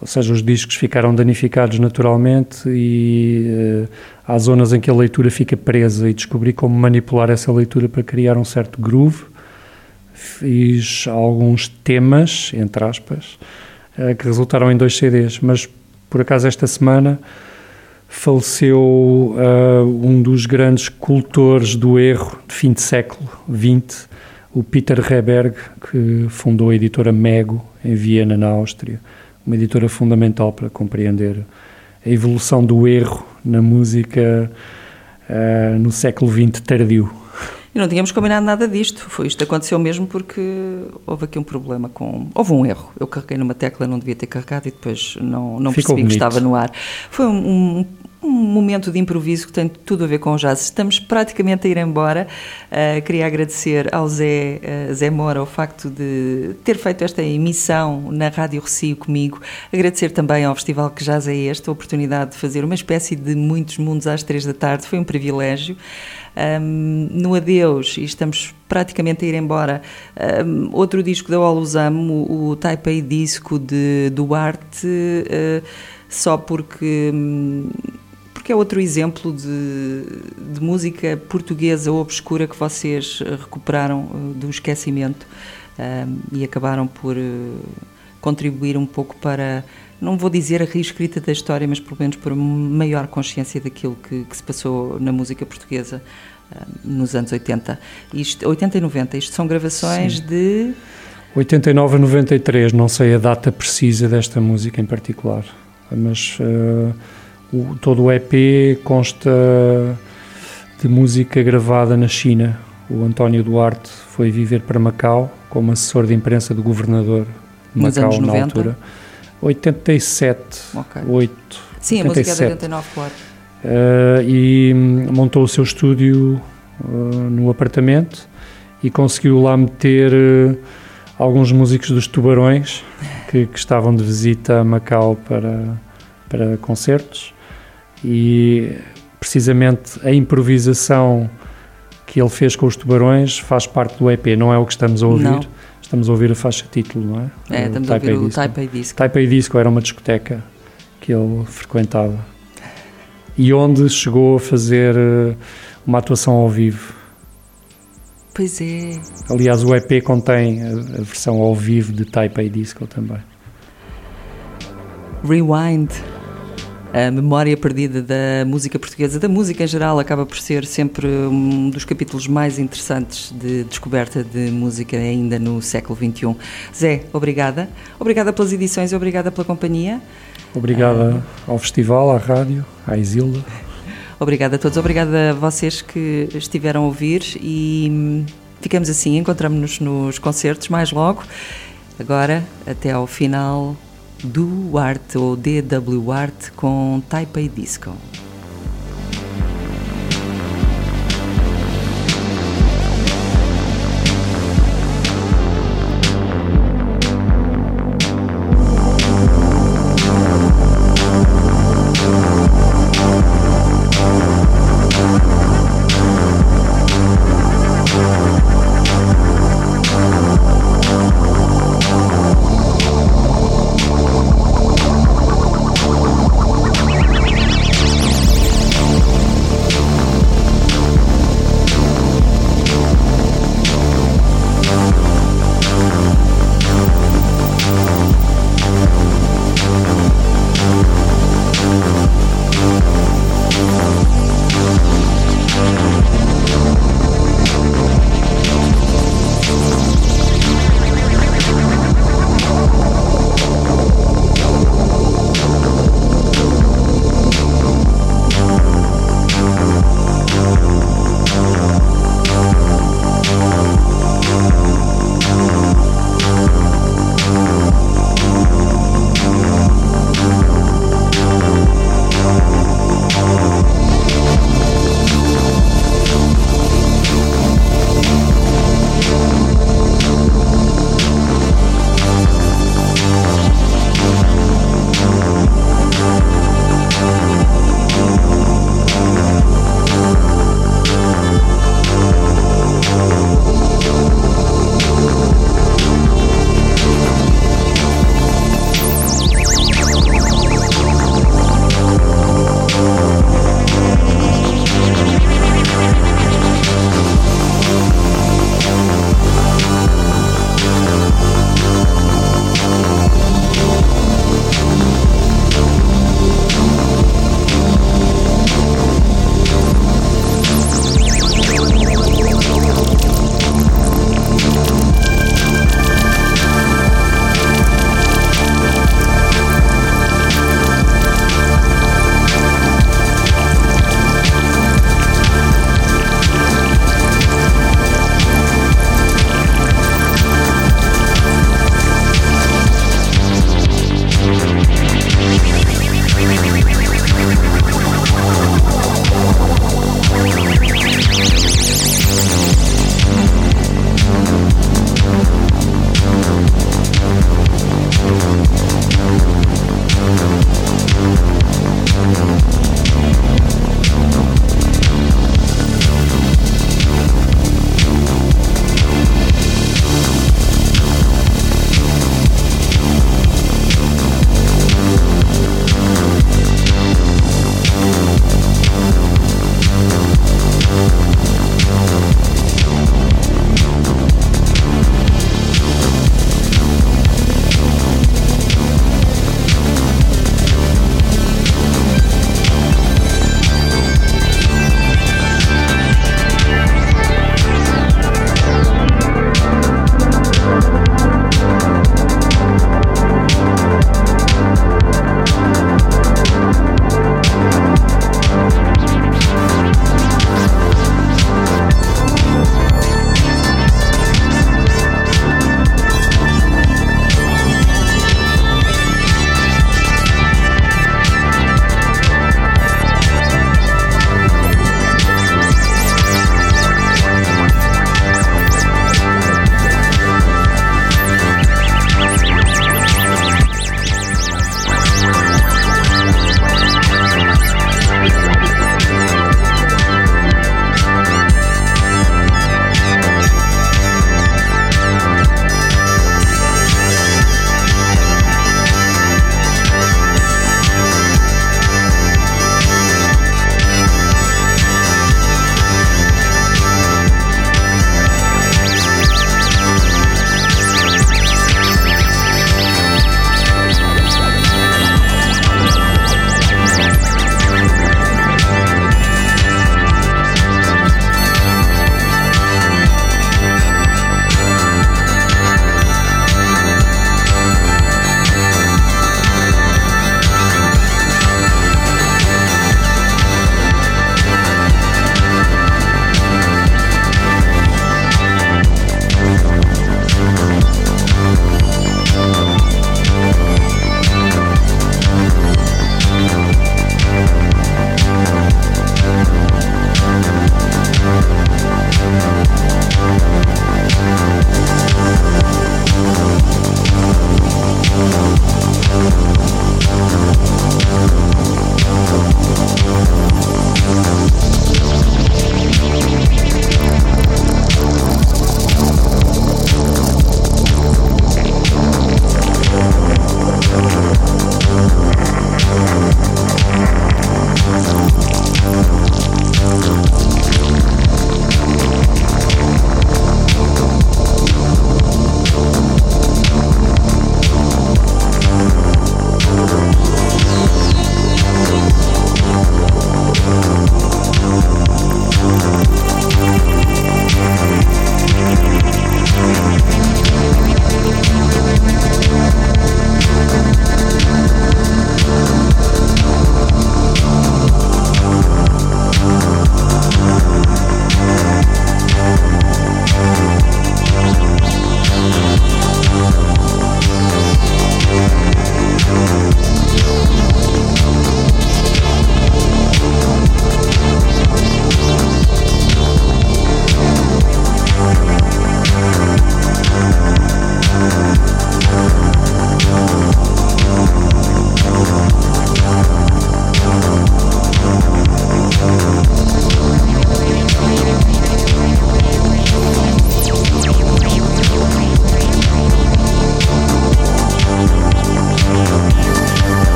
ou seja, os discos ficaram danificados naturalmente e uh, há zonas em que a leitura fica presa e descobri como manipular essa leitura para criar um certo groove. Fiz alguns temas, entre aspas, uh, que resultaram em dois CDs, mas por acaso esta semana faleceu uh, um dos grandes cultores do erro de fim de século XX, o Peter Reberg, que fundou a editora Mego, em Viena, na Áustria, uma editora fundamental para compreender a evolução do erro na música uh, no século XX tardio. E não tínhamos combinado nada disto. Foi isto aconteceu mesmo porque houve aqui um problema com. Houve um erro. Eu carreguei numa tecla, não devia ter carregado e depois não, não percebi bonito. que estava no ar. Foi um, um, um momento de improviso que tem tudo a ver com o jazz. Estamos praticamente a ir embora. Uh, queria agradecer ao Zé, uh, Zé Mora o facto de ter feito esta emissão na Rádio Recio comigo. Agradecer também ao Festival Que Jazz é Este a oportunidade de fazer uma espécie de muitos mundos às três da tarde. Foi um privilégio. Um, no Adeus, e estamos praticamente a ir embora, um, outro disco da Olusam, o, o Taipei Disco de Duarte, uh, só porque. Um, que é outro exemplo de, de música portuguesa obscura que vocês recuperaram uh, do esquecimento uh, e acabaram por uh, contribuir um pouco para, não vou dizer a reescrita da história, mas pelo menos por maior consciência daquilo que, que se passou na música portuguesa nos anos 80. Isto, 80 e 90, isto são gravações Sim. de. 89 a 93, não sei a data precisa desta música em particular, mas uh, o, todo o EP consta de música gravada na China. O António Duarte foi viver para Macau como assessor de imprensa do governador de Nos Macau na altura. 87, okay. 8. Sim, 87. a música é de 89, claro. Uh, e montou o seu estúdio uh, no apartamento e conseguiu lá meter uh, alguns músicos dos Tubarões que, que, estavam de visita a Macau para, para concertos e precisamente a improvisação que ele fez com os Tubarões faz parte do EP, não é o que estamos a ouvir. Não. Estamos a ouvir a faixa título, não é? É, estamos a ouvir o Taipei Disco. Taipei Disco era uma discoteca que ele frequentava e onde chegou a fazer eh, uma atuação ao vivo. Pois é. Aliás, o EP contém a, a versão ao vivo de Taipei Disco também. Rewind. A memória perdida da música portuguesa, da música em geral, acaba por ser sempre um dos capítulos mais interessantes de descoberta de música ainda no século XXI. Zé, obrigada. Obrigada pelas edições e obrigada pela companhia. Obrigada ao festival, à rádio, à Isilda. Obrigada a todos, obrigada a vocês que estiveram a ouvir e ficamos assim, encontramos-nos nos concertos mais logo. Agora, até ao final do Art ou DW Art com Taipei Disco.